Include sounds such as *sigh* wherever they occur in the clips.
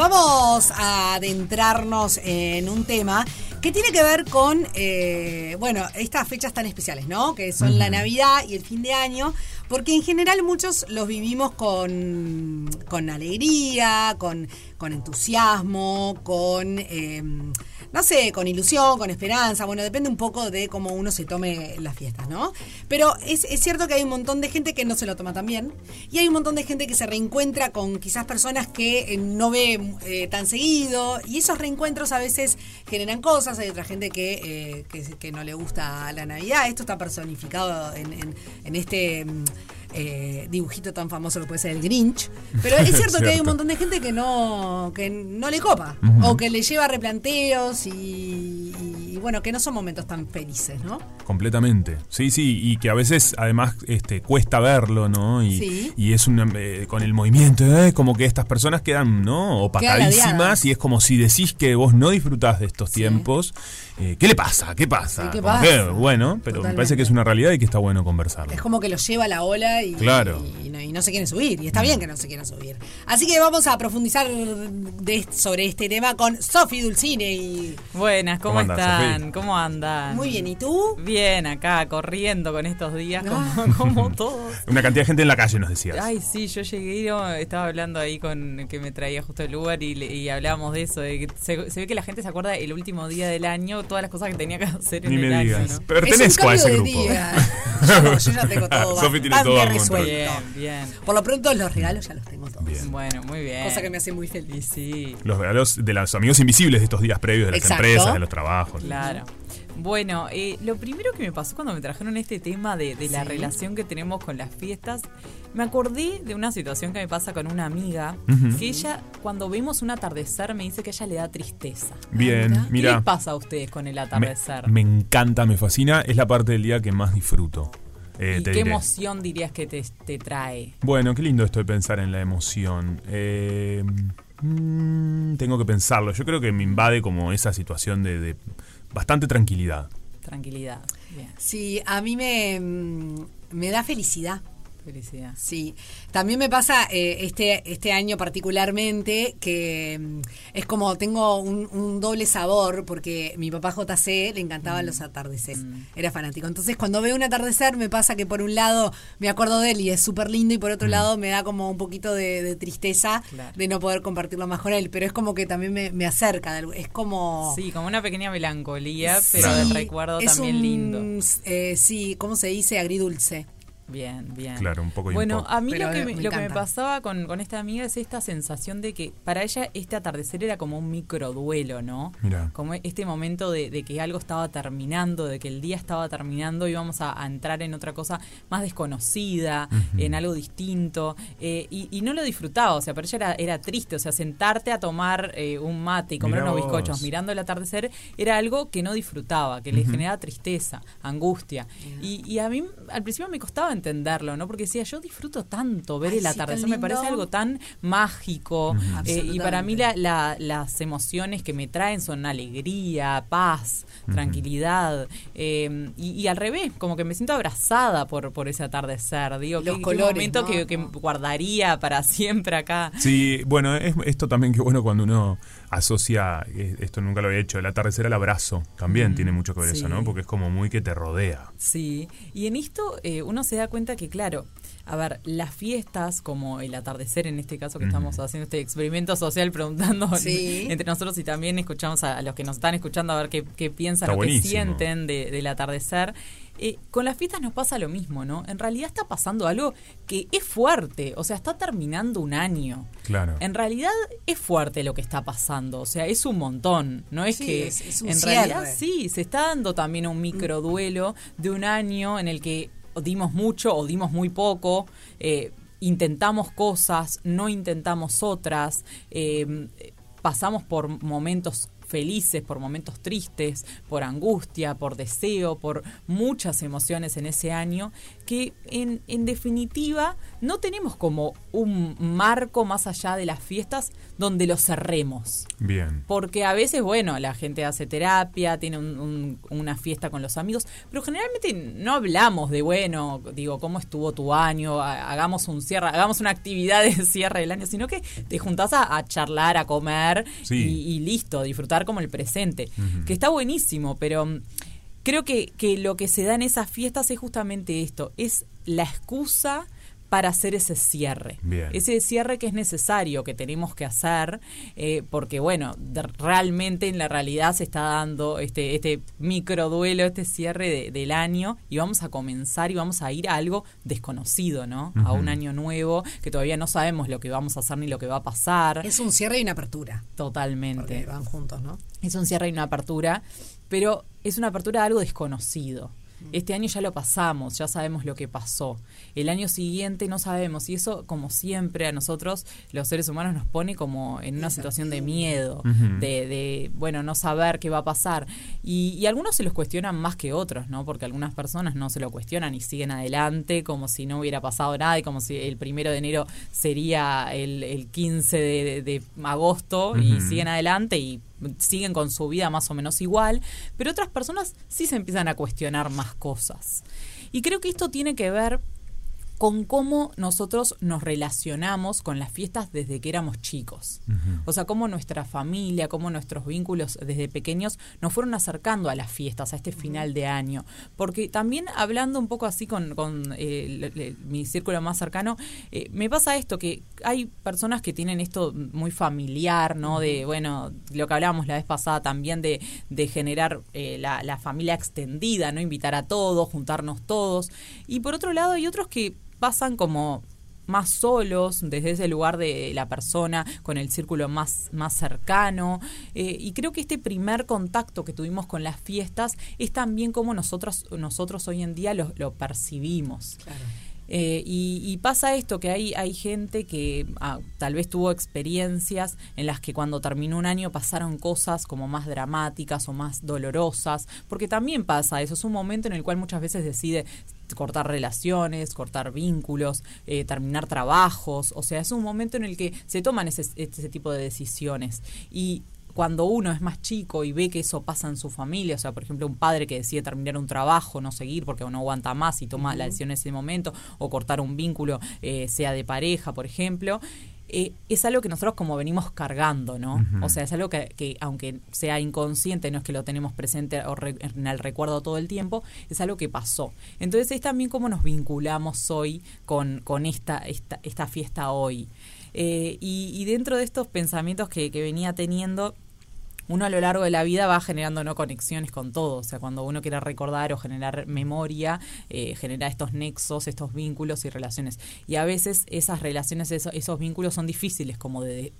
vamos a adentrarnos en un tema que tiene que ver con, eh, bueno, estas fechas tan especiales, ¿no? Que son la Navidad y el fin de año, porque en general muchos los vivimos con, con alegría, con, con entusiasmo, con... eh, no sé, con ilusión, con esperanza, bueno, depende un poco de cómo uno se tome las fiestas, ¿no? Pero es, es cierto que hay un montón de gente que no se lo toma tan bien y hay un montón de gente que se reencuentra con quizás personas que eh, no ve eh, tan seguido y esos reencuentros a veces generan cosas, hay otra gente que, eh, que, que no le gusta la Navidad, esto está personificado en, en- en este... eh, dibujito tan famoso que puede ser el Grinch. Pero es *laughs* cierto que hay un montón de gente que no, que no le copa. O que le lleva replanteos y, bueno, que no son momentos tan felices, ¿no? Completamente. Sí, sí, y que a veces además este, cuesta verlo, ¿no? Y, Sí. y es una, eh, con el movimiento, eh, como que estas personas quedan, ¿no? Opacadísimas y es como si decís que vos no disfrutás de estos tiempos. eh, ¿Qué le pasa? ¿Qué pasa? Sí, ¿qué pasa? que, bueno, pero me parece que es una realidad y que está bueno conversarlo. Es como que los lleva a la ola y, Claro. y no, y no se quieren subir. Y está bien que no se quieran subir. Así que vamos a profundizar de- sobre este tema con Sofi Dulcine. Y Buenas, ¿cómo, ¿Cómo andás, están? ¿Cómo andan? muy bien, ¿y tú? Bien, acá, corriendo con estos días, Ah. como, *laughs* como todos. Una cantidad de gente en la calle, nos decías. Ay, sí, yo llegué y no, estaba hablando ahí con que me traía justo el Uber y, hablábamos de eso. De que se, se ve que la gente se acuerda el último día del año, todas las cosas que tenía que hacer en Ni el me año. digas. ¿no? Pertenezco a es ese un cambio grupo. de día. *laughs* Yo no, yo ya tengo todo Sofi tiene todo resuelto. Bien, bien. Por lo pronto los regalos ya los tengo todos. Bien. Bueno, muy bien. Cosa que me hace muy Y feliz. sí, Los regalos de los amigos invisibles de estos días previos, de las Exacto. empresas, de los trabajos. Claro. Bueno, eh, lo primero que me pasó cuando me trajeron este tema de, de la Sí. relación que tenemos con las fiestas, me acordé de una situación que me pasa con una amiga, que ella, cuando vemos un atardecer, me dice que ella le da tristeza. Bien, mira. ¿Qué les pasa a ustedes con el atardecer? me encanta, me fascina. Es la parte del día que más disfruto. Eh, ¿Y te qué diré. emoción dirías que te, te trae? Bueno, qué lindo esto de pensar en la emoción. Eh, mm, tengo que pensarlo. Yo creo que me invade como esa situación de, de bastante tranquilidad. Tranquilidad. Bien, Sí, a mí me, mm, me da felicidad. Felicidad. Sí, también me pasa eh, este, este año particularmente que mm, es como tengo un, un doble sabor porque mi papá JC le encantaban los atardeceres, era fanático. Entonces cuando veo un atardecer me pasa que por un lado me acuerdo de él y es súper lindo y por otro lado me da como un poquito de, de tristeza Claro. de no poder compartirlo más con él, pero es como que también me, me acerca, es como... Sí, como una pequeña melancolía, pero Sí, del recuerdo también un, lindo. eh, sí, ¿cómo se dice? Agridulce. Bien, bien. Claro, un poco Bueno, a mí Pero lo que, me me, lo que me pasaba con, con esta amiga es esta sensación de que para ella este atardecer era como un microduelo, ¿no? Mira. Como este momento de, de que algo estaba terminando, de que el día estaba terminando y íbamos a, a entrar en otra cosa más desconocida, en algo distinto. eh, y, y no lo disfrutaba, o sea, para ella era, era triste, o sea, sentarte a tomar eh, un mate y comer Mirá unos vos. bizcochos mirando el atardecer era algo que no disfrutaba, que le generaba tristeza, angustia. Y, y a mí al principio me costaba entenderlo, ¿no? Porque decía, yo disfruto tanto ver Ay, el sí, atardecer, me parece algo tan mágico. eh, y para mí la- la- las emociones que me traen son alegría, paz, tranquilidad. eh, y, y al revés, como que me siento abrazada por, por ese atardecer. Digo, Los qué- qué colores, momento ¿no? que, que guardaría para *laughs* siempre acá. Sí, bueno, es esto también que bueno cuando uno asocia, eh, esto nunca lo había hecho, el atardecer al abrazo, también tiene mucho que ver eso. ¿no? Porque es como muy que te rodea. Sí, y en esto eh, uno se da cuenta que, claro, a ver, las fiestas, como el atardecer en este caso que estamos haciendo este experimento social preguntando *laughs* Sí. entre nosotros y también escuchamos a, a los que nos están escuchando a ver qué, qué piensan o qué sienten de- del atardecer. Eh, con las fiestas nos pasa lo mismo, ¿no? En realidad está pasando algo que es fuerte, o sea, está terminando un año. Claro. En realidad es fuerte lo que está pasando, o sea, es un montón, no es Sí, que es- es un en cierre. realidad sí, se está dando también un microduelo de un año en el que o dimos mucho o dimos muy poco, eh, intentamos cosas, no intentamos otras, eh, pasamos por momentos felices, por momentos tristes, por angustia, por deseo, por muchas emociones en ese año que en, en definitiva no tenemos como un marco más allá de las fiestas donde lo cerremos. Bien. Porque a veces, bueno, la gente hace terapia, tiene una fiesta con los amigos, pero generalmente no hablamos de, bueno, digo, ¿cómo estuvo tu año? Hagamos un cierre, hagamos una actividad de cierre del año, sino que te juntás a, charlar, a comer y, listo, disfrutar como el presente. Que está buenísimo, pero creo que, que lo que se da en esas fiestas es justamente esto, es la excusa para hacer ese cierre. Ese cierre que es necesario, que tenemos que hacer, eh, porque bueno, realmente en la realidad se está dando este, este micro duelo, este cierre del año, y vamos a comenzar y vamos a ir a algo desconocido, ¿no? A un año nuevo, que todavía no sabemos lo que vamos a hacer ni lo que va a pasar. Es un cierre y una apertura. Totalmente. van juntos, ¿no? Es un cierre y una apertura, pero es una apertura de algo desconocido. Este año ya lo pasamos, ya sabemos lo que pasó. El año siguiente no sabemos y eso, como siempre, a nosotros, los seres humanos, nos pone como en una situación de miedo, de, bueno, no saber qué va a pasar. Y, algunos se los cuestionan más que otros, ¿no? Porque algunas personas no se lo cuestionan y siguen adelante como si no hubiera pasado nada y como si el primero de enero sería el, 15 de, agosto y siguen adelante y siguen con su vida más o menos igual, pero otras personas sí se empiezan a cuestionar más cosas. Y creo que esto tiene que ver con cómo nosotros nos relacionamos con las fiestas desde que éramos chicos. O sea, cómo nuestra familia, cómo nuestros vínculos desde pequeños nos fueron acercando a las fiestas, a este final de año. Porque también hablando un poco así con, eh, mi círculo más cercano, eh, me pasa esto, que hay personas que tienen esto muy familiar, ¿no? De, bueno, lo que hablábamos la vez pasada también de, de generar eh, la, la familia extendida, ¿no? Invitar a todos, juntarnos todos. Y por otro lado hay otros que pasan como más solos desde ese lugar de la persona con el círculo más, más cercano. Eh, y creo que este primer contacto que tuvimos con las fiestas es también como nosotros nosotros hoy en día lo, lo percibimos. Eh, y, pasa esto, que hay, hay gente que ah, tal vez tuvo experiencias en las que cuando terminó un año pasaron cosas como más dramáticas o más dolorosas, porque también pasa eso, es un momento en el cual muchas veces decide cortar relaciones, cortar vínculos, eh, terminar trabajos, o sea, es un momento en el que se toman ese, ese tipo de decisiones. Y cuando uno es más chico y ve que eso pasa en su familia, o sea, por ejemplo, un padre que decide terminar un trabajo, no seguir porque no aguanta más y toma la decisión en ese momento, o cortar un vínculo, eh, sea de pareja, por ejemplo, eh, es algo que nosotros como venimos cargando, ¿no? O sea, es algo que, aunque sea inconsciente, no es que lo tenemos presente o en el recuerdo todo el tiempo, es algo que pasó. Entonces es también cómo nos vinculamos hoy con, con esta, esta, esta fiesta hoy. Eh, y, dentro de estos pensamientos que, que venía teniendo, uno a lo largo de la vida va generando no conexiones con todo. O sea, cuando uno quiere recordar o generar memoria, eh, genera estos nexos, estos vínculos y relaciones. Y a veces esas relaciones, esos, vínculos son difíciles como de,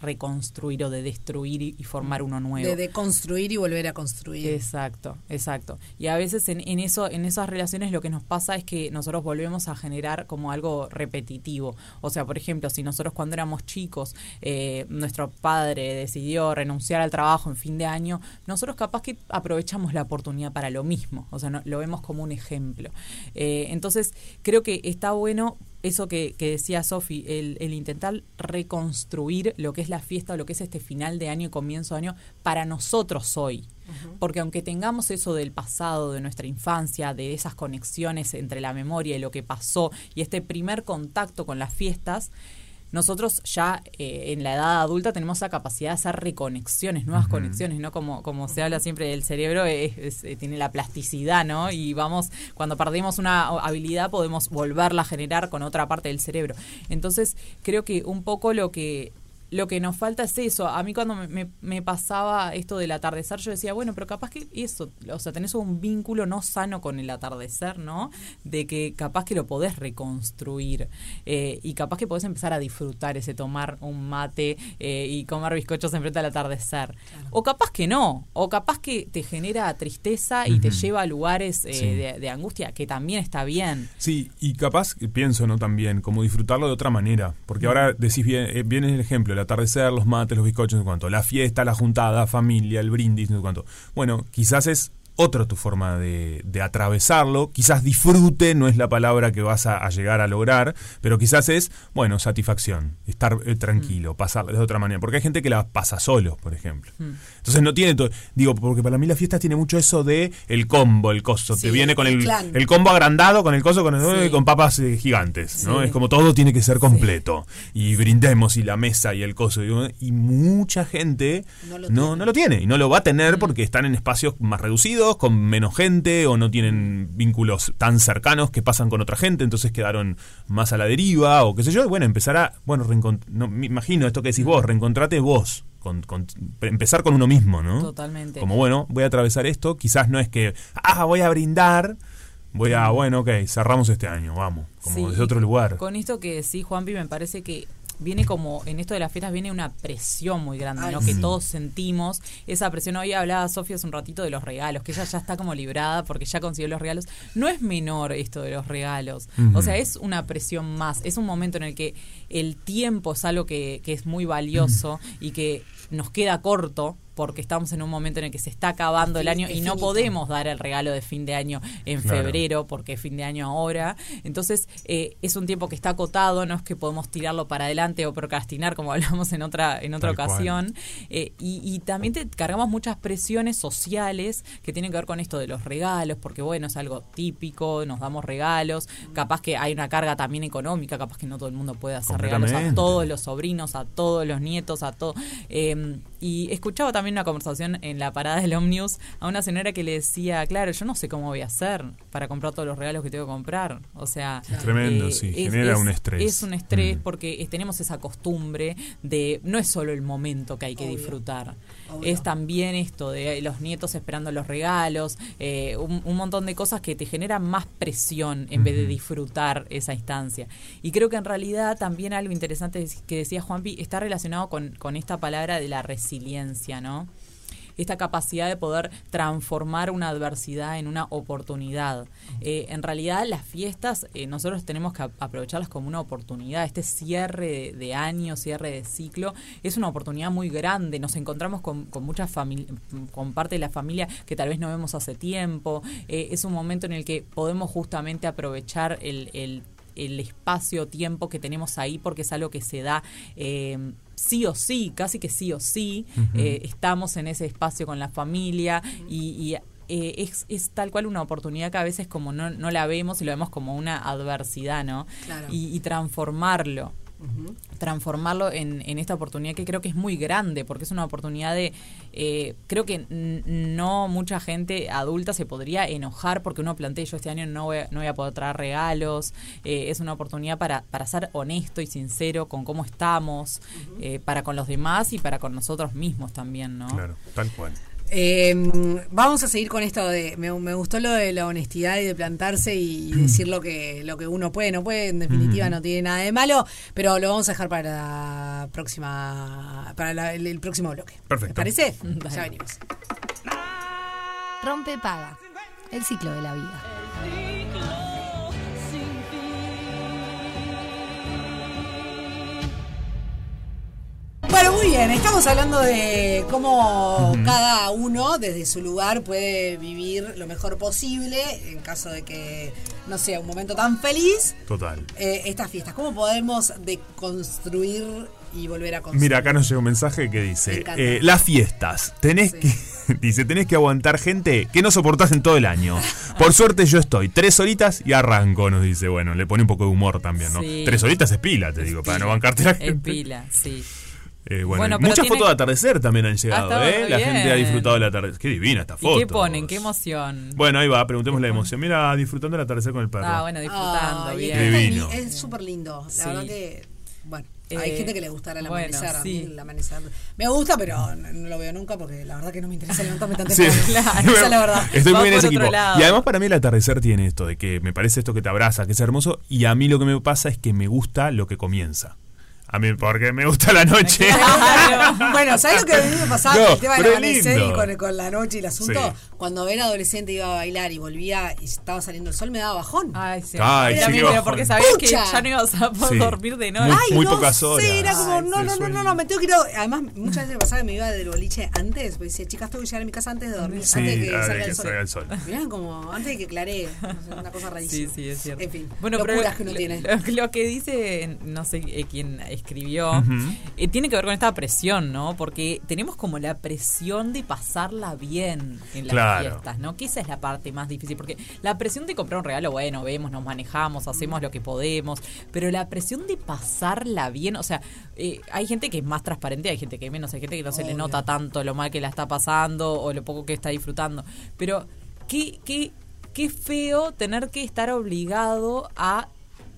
reconstruir o de destruir y, formar uno nuevo. De deconstruir y volver a construir. Exacto, exacto. Y a veces en, en, eso, en esas relaciones lo que nos pasa es que nosotros volvemos a generar como algo repetitivo. O sea, por ejemplo, si nosotros cuando éramos chicos, eh, nuestro padre decidió renunciar al trabajo, en fin de año, nosotros capaz que aprovechamos la oportunidad para lo mismo, o sea, no, lo vemos como un ejemplo. Eh, entonces, creo que está bueno eso que, decía Sofi, el, intentar reconstruir lo que es la fiesta o lo que es este final de año y comienzo de año para nosotros hoy. Porque aunque tengamos eso del pasado, de nuestra infancia, de esas conexiones entre la memoria y lo que pasó y este primer contacto con las fiestas, nosotros ya eh, en la edad adulta tenemos la capacidad de hacer reconexiones, nuevas conexiones, ¿no? Como, como se habla siempre del cerebro, es, eh, tiene la plasticidad, ¿no? Y vamos, cuando perdemos una habilidad podemos volverla a generar con otra parte del cerebro. Entonces, creo que un poco lo que lo que nos falta es eso. A mí cuando me, pasaba esto del atardecer, yo decía, bueno, pero capaz que eso, o sea, tenés un vínculo no sano con el atardecer, ¿no? De que capaz que lo podés reconstruir eh, y capaz que podés empezar a disfrutar ese tomar un mate eh, y comer bizcochos enfrente al atardecer. O capaz que no, o capaz que te genera tristeza y te lleva a lugares eh, de, angustia, que también está bien. Sí, y capaz, pienso, ¿no? También, como disfrutarlo de otra manera, porque ahora decís bien, bien el ejemplo, atardecer, los mates, los bizcochos, no sé cuánto, la fiesta, la juntada, familia, el brindis, no sé. Bueno, quizás es otra tu forma de, de atravesarlo. Quizás disfrute no es la palabra que vas a, a llegar a lograr, pero quizás es, bueno, satisfacción, estar eh, tranquilo, pasar de otra manera. Porque hay gente que la pasa solo, por ejemplo. Entonces no tiene todo. Digo, porque para mí la fiesta tiene mucho eso de el combo, el coso. Sí, Te viene con el el, combo agrandado, con el coso, con el Sí. con papas eh, gigantes, ¿no? Sí. Es como todo tiene que ser completo. Y brindemos y la mesa y el coso. Y, y mucha gente No lo no, lo tiene. Y no lo va a tener porque están en espacios más reducidos, con menos gente, o no tienen vínculos tan cercanos que pasan con otra gente, entonces quedaron más a la deriva, o qué sé yo. Y bueno, empezar a, bueno, no, me imagino esto que decís vos, reencontrate vos. Con, con- empezar con uno mismo, ¿no? Totalmente. Como bueno, voy a atravesar esto, quizás no es que, ah, voy a brindar, voy a, bueno, ok, cerramos este año, vamos, como Sí, desde otro lugar. Con esto que sí, Juanpi, me parece que viene como, en esto de las fiestas viene una presión muy grande, Ay, ¿no? sí. Que todos sentimos esa presión. Hoy hablaba Sofía hace un ratito de los regalos, que ella ya está como librada porque ya consiguió los regalos. No es menor esto de los regalos. O sea, es una presión más. Es un momento en el que el tiempo es algo que, que es muy valioso y que nos queda corto porque estamos en un momento en el que se está acabando el año y no podemos dar el regalo de fin de año en Claro. febrero porque es fin de año ahora. Entonces, eh, es un tiempo que está acotado, no es que podemos tirarlo para adelante o procrastinar, como *laughs* hablamos en otra, en otra Tal ocasión. Eh, y, y también te cargamos muchas presiones sociales que tienen que ver con esto de los regalos, porque bueno, es algo típico, nos damos regalos, capaz que hay una carga también económica, capaz que no todo el mundo puede hacer regalos a todos los sobrinos, a todos los nietos, a todo. eh, y escuchaba también una conversación en la parada del Omnius a una señora que le decía, claro, yo no sé cómo voy a hacer para comprar todos los regalos que tengo que comprar. O sea, eh, Tremendo, sí, genera un estrés. Es un estrés Mm. porque es- tenemos esa costumbre de, no es solo el momento que hay que Obvio. disfrutar, Obvio. es también esto de los nietos esperando los regalos, eh, un, un montón de cosas que te generan más presión en vez de disfrutar esa instancia. Y creo que en realidad también algo interesante que decía Juanpi está relacionado con, con esta palabra de la resiliencia, ¿no? Esta capacidad de poder transformar una adversidad en una oportunidad. Eh, en realidad las fiestas eh, nosotros tenemos que ap- aprovecharlas como una oportunidad. Este cierre de, de año, cierre de ciclo, es una oportunidad muy grande. Nos encontramos con, con mucha familia, con parte de la familia que tal vez no vemos hace tiempo. Eh, es un momento en el que podemos justamente aprovechar el, el el espacio-tiempo que tenemos ahí porque es algo que se da eh, sí o sí, casi que sí o sí. Eh, estamos en ese espacio con la familia y, y, eh, es, es tal cual una oportunidad que a veces como no, no la vemos y lo vemos como una adversidad, ¿no? Claro. Y, y transformarlo Transformarlo en, en esta oportunidad que creo que es muy grande, porque es una oportunidad de, eh, creo que no mucha gente adulta se podría enojar porque uno plantea, yo este año no voy a, no voy a poder traer regalos, eh, es una oportunidad para, para ser honesto y sincero con cómo estamos, eh, para con los demás y para con nosotros mismos también, ¿no? Claro, tal cual. Eh, vamos a seguir con esto de. Me, me gustó lo de la honestidad y de plantarse y *clears throat* decir lo que, lo que uno puede, no puede. En definitiva, no tiene nada de malo, pero lo vamos a dejar para la próxima. Para la- el, el próximo bloque. Perfecto. ¿Te parece? *laughs* Dale. Ya venimos. Rompe paga. El ciclo de la vida. Bien. Estamos hablando de cómo cada uno desde su lugar puede vivir lo mejor posible en caso de que no sea un momento tan feliz. Total. eh, estas fiestas. ¿Cómo podemos deconstruir y volver a construir? Mira, acá nos llega un mensaje que dice, eh, las fiestas, tenés Sí. que, *laughs* dice, tenés que aguantar gente que no soportás en todo el año. Por *laughs* suerte yo estoy tres horitas y arranco, nos dice. Bueno, le pone un poco de humor también, ¿no? Sí. Tres horitas es pila, te digo, para no bancarte la Es gente. pila, sí. Eh, bueno, muchas fotos de atardecer también han llegado, ¿eh? La bien. gente ha disfrutado del atardecer. Qué divina esta foto. ¿Y qué ponen? ¿Qué emoción? Bueno, ahí va, preguntemos la emoción. Mira, disfrutando del atardecer con el perro. Ah, bueno, disfrutando, Ay, bien. es Divino. li- Es súper lindo. La Sí. verdad que. Bueno, hay Eh, gente que le gustará el bueno, amanecer. a mí sí. el amanecer. Me gusta, pero no, no lo veo nunca porque la verdad que no me interesa levantarme tan Sí. temprano. Claro. *laughs* Esa es la verdad. *laughs* Estoy Va muy en ese equipo. lado. Y además para mí el atardecer tiene esto de que me parece esto que te abraza, que es hermoso, y a mí lo que me pasa es que me gusta lo que comienza. A mí, porque me gusta la noche. *laughs* bueno, ¿sabes lo que a mí me pasaba No, con el tema es amanecer y con, con la noche y el asunto? Sí. Cuando era adolescente iba a bailar y volvía y estaba saliendo el sol, me daba bajón. Ay, sí. Ay, sí, pero bajón. porque sabías que ya no ibas a poder Sí. dormir de noche. Muy- Ay, muy no pocas sé, horas. era como, Ay, no, no, no, no, no, me tengo que ir. a- Además, muchas veces me pasaba que me iba del boliche antes, porque decía, chicas, tengo que llegar a mi casa antes de dormir, Sí, antes de que de salga que el sol. salga el sol. Mirá, como antes de que claree, una cosa Sí, rarísima. sí, es cierto. En fin, bueno, locuras pero que uno lo, tiene. Lo, lo que dice, no sé eh, quién escribió, eh, tiene que ver con esta presión, ¿no? Porque tenemos como la presión de pasarla bien en las Claro. fiestas, ¿no? Que esa es la parte más difícil, porque la presión de comprar un regalo, bueno, vemos, nos manejamos, hacemos lo que podemos, pero la presión de pasarla bien, o sea, eh, hay gente que es más transparente, hay gente que menos, hay gente que no se le nota tanto lo mal que la está pasando o lo poco que está disfrutando, pero qué, qué, qué feo tener que estar obligado a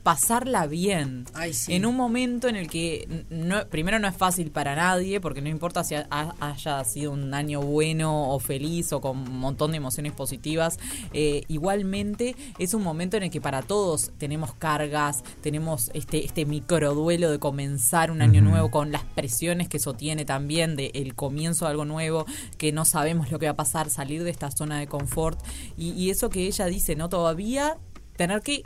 pasarla bien. Ay, sí. en un momento en el que no, primero no es fácil para nadie porque no importa si ha- ha- haya sido un año bueno o feliz o con un montón de emociones positivas eh, igualmente es un momento en el que para todos tenemos cargas tenemos este este microduelo de comenzar un año nuevo con las presiones que eso tiene también de el comienzo de algo nuevo que no sabemos lo que va a pasar salir de esta zona de confort. Y, y eso que ella dice no todavía tener que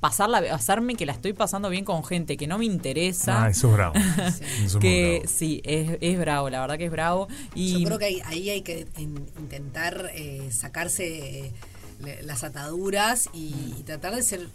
pasarla hacerme que la estoy pasando bien con gente que no me interesa Ah, eso es bravo. *laughs* Eso es muy que bravo. sí es, es bravo la verdad que es bravo y Yo creo que ahí, ahí hay que in- intentar eh, sacarse eh, le- las ataduras y, y tratar de ser,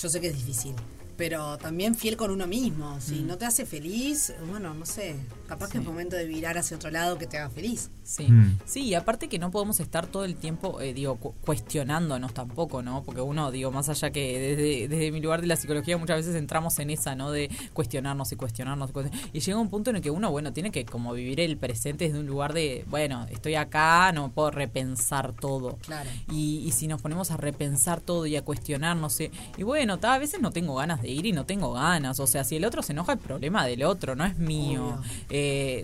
yo sé que es difícil, pero también fiel con uno mismo. Si no te hace feliz, bueno, no sé, capaz que es momento de virar hacia otro lado que te haga feliz. Sí, Mm. sí, y aparte que no podemos estar todo el tiempo, eh, digo, cu- cuestionándonos tampoco, ¿no? Porque uno, digo, más allá que desde, desde mi lugar de la psicología muchas veces entramos en esa, ¿no? De cuestionarnos y cuestionarnos. y cuestion- Y llega un punto en el que uno, bueno, tiene que como vivir el presente desde un lugar de, bueno, estoy acá, no puedo repensar todo. Claro. Y, y si nos ponemos a repensar todo y a cuestionarnos, eh, y bueno, ta, a veces no tengo ganas de ir y no tengo ganas. O sea, si el otro se enoja, el problema del otro, no es mío. Eh,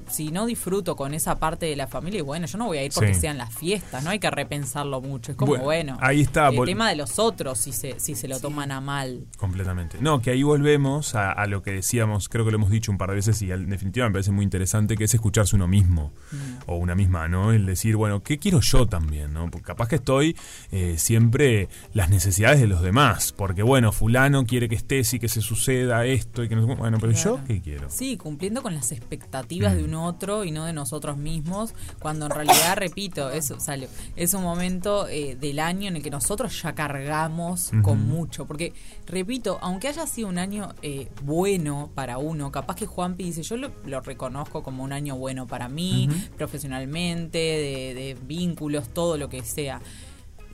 si no disfruto con esa parte de la familia, y bueno, yo no voy a ir porque Sí. sean las fiestas, no hay que repensarlo mucho. Es como, Bueno, bueno, ahí está, el tema de los otros, si se, si se lo toman a mal. Completamente. No, que ahí volvemos a, a lo que decíamos, creo que lo hemos dicho un par de veces y en definitiva me parece muy interesante, que es escucharse uno mismo Mm. o una misma, ¿no? El decir, bueno, ¿qué quiero yo también, ¿no? Porque capaz que estoy eh, siempre las necesidades de los demás, porque bueno, fulano quiere que estés y que se suceda esto y que no Bueno, pero Claro. yo, ¿qué quiero? Sí, cumpliendo con las expectativas Mm. de un otro y no de nosotros mismos, cuando en realidad, *laughs* repito, es, sale, es un momento eh, del año en el que nosotros ya cargamos con mucho. Porque, repito, aunque haya sido un año eh, bueno para uno, capaz que Juanpi dice, yo lo, lo reconozco como un año bueno para mí, profesionalmente, de, de vínculos, todo lo que sea.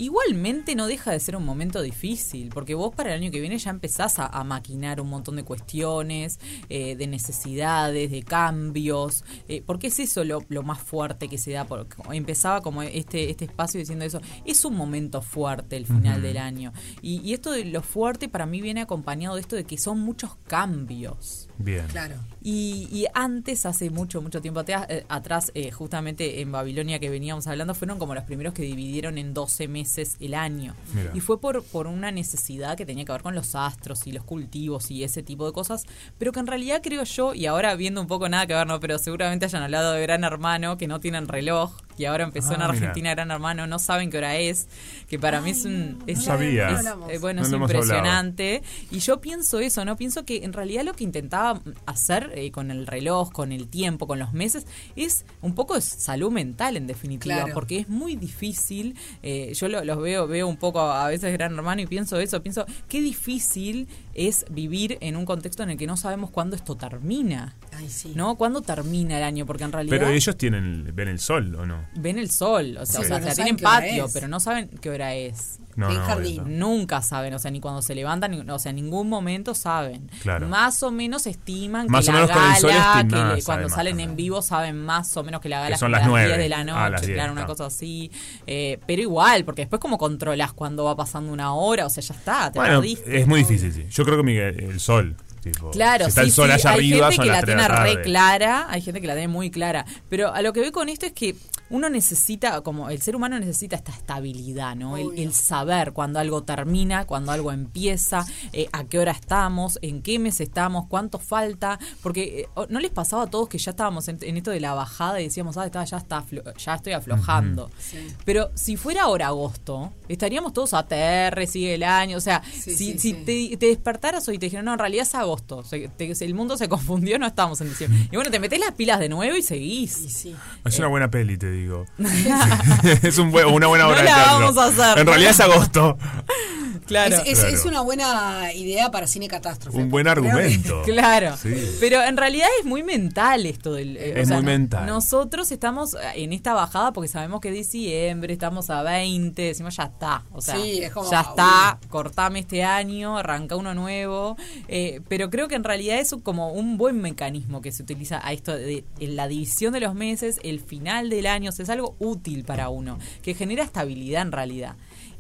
Igualmente no deja de ser un momento difícil, porque vos para el año que viene ya empezás a, a maquinar un montón de cuestiones, eh, de necesidades, de cambios, eh, porque es eso lo, lo más fuerte que se da. Por, empezaba como este, este espacio diciendo eso, es un momento fuerte el final del año. Y, y esto de lo fuerte para mí viene acompañado de esto de que son muchos cambios. Bien. Claro. Y, y antes, hace mucho, mucho tiempo atrás, eh, atrás eh, justamente en Babilonia que veníamos hablando, fueron como los primeros que dividieron en 12 meses el año. Mira. Y fue por, por una necesidad que tenía que ver con los astros y los cultivos y ese tipo de cosas, pero que en realidad creo yo, y ahora viendo un poco nada que ver, no, pero seguramente hayan hablado de Gran Hermano, que no tienen reloj, y ahora empezó en Ah, mira. Argentina Gran Hermano, no saben qué hora es, que para mí es un... no, es- no sabía. es- eh, bueno, No es hablado. impresionante. Y yo pienso eso, ¿no? Pienso que en realidad lo que intentaba hacer eh, con el reloj, con el tiempo, con los meses, es un poco de salud mental, en definitiva, Claro. porque es muy difícil. eh, yo lo- los veo, veo un poco a veces Gran Hermano y pienso eso, pienso qué difícil es vivir en un contexto en el que no sabemos cuándo esto termina, Ay, sí. ¿no? ¿Cuándo termina el año? Porque en realidad Pero ellos tienen ven el sol, ¿o no? Ven el sol, o sea, Sí, o sea, no tienen patio, pero no saben qué hora es. No, jardín. Nunca saben, o sea, ni cuando se levantan, ni- o sea, en ningún momento saben. Claro. Más o menos estiman Más que o la menos con el sol gala, que cuando salen también. en vivo saben más o menos que la gala Que es son a las nueve. 10 de la noche, Ah, las 10, claro, una cosa así. Eh, pero igual, porque después como controlas cuando va pasando una hora, o sea, ya está, te Bueno, perdiste. es muy difícil, sí. Yo creo que Miguel, el sol. Tipo, Claro, si está sí, el sol sí, allá hay arriba, gente son que las la tiene la re clara, hay gente que la tiene muy clara. Pero a lo que voy con esto es que uno necesita, como el ser humano necesita esta estabilidad, ¿no? El, saber cuando algo termina, cuando algo empieza, eh, a qué hora estamos, en qué mes estamos, cuánto falta, porque eh, ¿no les pasaba a todos que ya estábamos en, en esto de la bajada y decíamos, ah, está, ya, está, aflo- ya estoy aflojando? Pero si fuera ahora agosto, estaríamos todos a TR, sigue el año, o sea, Sí, si, sí, si sí. Te, te despertaras hoy y te dijeron, no, en realidad es agosto, se- te- el mundo se *laughs* confundió, no estamos en diciembre. Y bueno, te metes las pilas de nuevo y seguís. Y sí. Es una buena peli, te digo. *laughs* *laughs* es un buen- una buena No obra de la vamos a hacer. En realidad es agosto. Claro. Es, es- Claro. es una buena idea para cine catástrofe. Un buen argumento. *laughs* Claro, Sí. pero en realidad es muy mental esto del... eh, Es muy mental. Nosotros estamos en esta bajada porque sabemos que es diciembre, estamos a 20, decimos ya está, o sea, Sí, es como, ya está, cortame este año, arranca uno nuevo, eh, pero creo que en realidad es como un buen mecanismo que se utiliza a esto de, en la división de los meses, el final del año, o sea, es algo útil para uno, que genera estabilidad en realidad.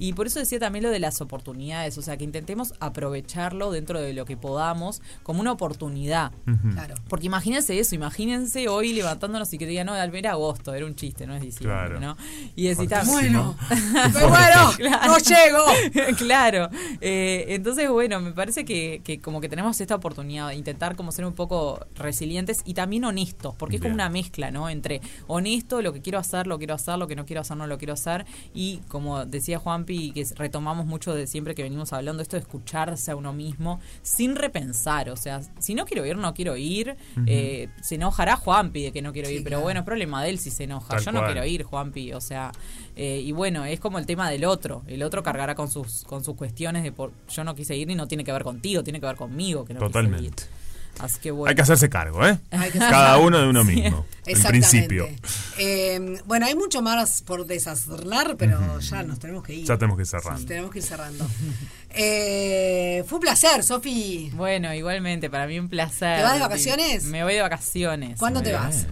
Y por eso decía también lo de las oportunidades, o sea, que intentemos aprovecharlo dentro de lo que podamos como una oportunidad. Claro. Porque imagínense eso, imagínense hoy levantándonos y que te digan, no, al ver agosto, era un chiste, no es diciembre, Claro. ¿no? Y decís, "Ta- Bueno, *laughs* pero bueno, *laughs* Claro. no llego. *laughs* claro. Eh, entonces, bueno, me parece que, que como que tenemos esta oportunidad de intentar como ser un poco resilientes y también honestos, porque es como una mezcla, ¿no? Entre honesto, lo que quiero hacer, lo quiero hacer, lo que no quiero hacer, no lo quiero hacer. Y como decía Juanpi, que retomamos mucho de siempre que venimos hablando, esto de escucharse a uno mismo sin repensar. O sea, si no quiero ir, no quiero ir. Eh, se enojará Juanpi de que no quiero ir, pero claro. bueno, es problema de él si se enoja. Tal Yo no quiero ir, Juanpi. O sea, eh, y bueno, es como el tema del otro. El otro cargará con sus con sus cuestiones de por yo no quise ir y no tiene que ver contigo, tiene que ver conmigo que no quise Totalmente. ir. Así que bueno. Hay que hacerse cargo, ¿eh? Cada uno de uno mismo. En Exactamente. principio. Eh, bueno, hay mucho más por desasnar, pero ya nos tenemos que ir. Ya tenemos que cerrar. Sí, tenemos que ir cerrando. Eh, fue un placer, Sofi. Bueno, igualmente, para mí un placer. ¿Te vas de vacaciones? Me voy de vacaciones. ¿Cuándo te vas?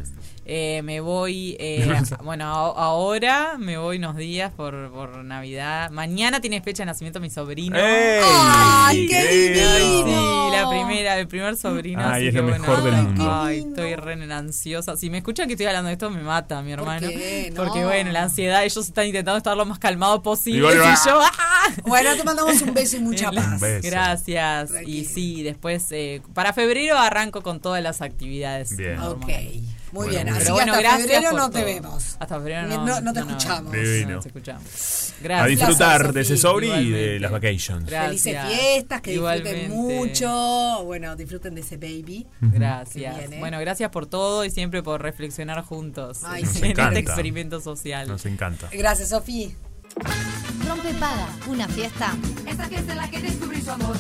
Eh, me voy, eh, *laughs* a- bueno, a- ahora me voy unos días por, por Navidad. Mañana tiene fecha de nacimiento mi sobrino. ¡Ey! ¡Ay, qué divino! Sí, la primera, el primer sobrino. Ay, así es que lo bueno, mejor del mundo. Ay, estoy re ansiosa. Si me escuchan que estoy hablando de esto, me mata mi hermano. qué? No. Porque bueno, la ansiedad, ellos están intentando estar lo más calmado posible. Y Y, yo, ¡ah! Bueno, te mandamos un beso y *laughs* mucha paz. Un beso. Gracias. Tranquilo. Y sí, después, eh, para febrero arranco con todas las actividades. Bien. Ok. Muy Bueno, bien. Así que bueno, hasta gracias febrero por no te vemos. Hasta febrero no, no- no te escuchamos. Divino. No te escuchamos. A Gracias. disfrutar de ese Sofi. sobre y de las vacations. Gracias. Felices fiestas, que disfruten mucho. Bueno, disfruten de ese baby. Gracias. ¿eh? Bueno, gracias por todo y siempre por reflexionar juntos Ay, en sí. Nos encanta. este experimento social. Nos encanta. Gracias, Sofi. Rompe paga, una fiesta Esta fiesta en la que descubrí su amor.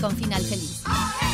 con final feliz. ¡Ay,